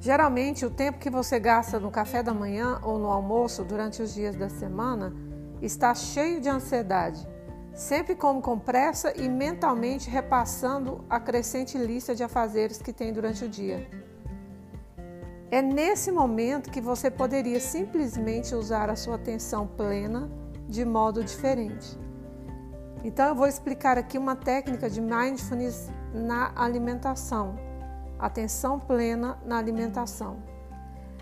Geralmente, o tempo que você gasta no café da manhã ou no almoço durante os dias da semana está cheio de ansiedade, sempre como com pressa e mentalmente repassando a crescente lista de afazeres que tem durante o dia. É nesse momento que você poderia simplesmente usar a sua atenção plena de modo diferente. Então, eu vou explicar aqui uma técnica de mindfulness na alimentação atenção plena na alimentação.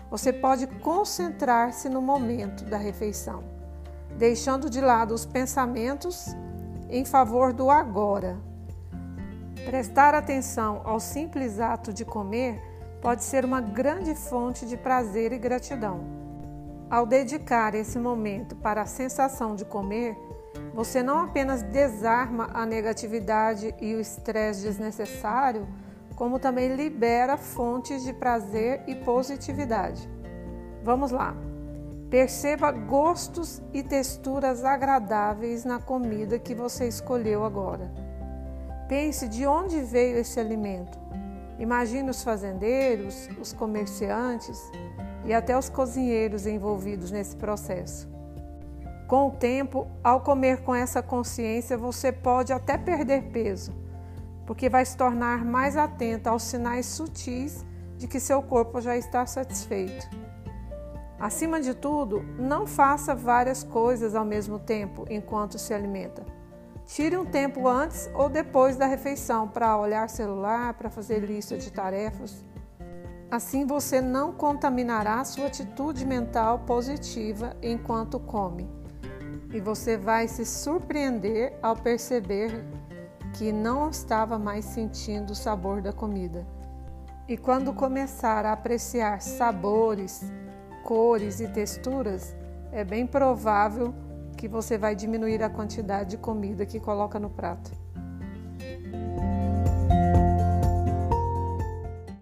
Você pode concentrar-se no momento da refeição, deixando de lado os pensamentos em favor do agora. Prestar atenção ao simples ato de comer pode ser uma grande fonte de prazer e gratidão. Ao dedicar esse momento para a sensação de comer, você não apenas desarma a negatividade e o estresse desnecessário, como também libera fontes de prazer e positividade. Vamos lá. Perceba gostos e texturas agradáveis na comida que você escolheu agora. Pense de onde veio esse alimento. Imagine os fazendeiros, os comerciantes e até os cozinheiros envolvidos nesse processo. Com o tempo, ao comer com essa consciência, você pode até perder peso porque vai se tornar mais atenta aos sinais sutis de que seu corpo já está satisfeito. Acima de tudo, não faça várias coisas ao mesmo tempo enquanto se alimenta. Tire um tempo antes ou depois da refeição para olhar celular, para fazer lista de tarefas. Assim você não contaminará sua atitude mental positiva enquanto come. E você vai se surpreender ao perceber que não estava mais sentindo o sabor da comida. E quando começar a apreciar sabores, cores e texturas, é bem provável que você vai diminuir a quantidade de comida que coloca no prato.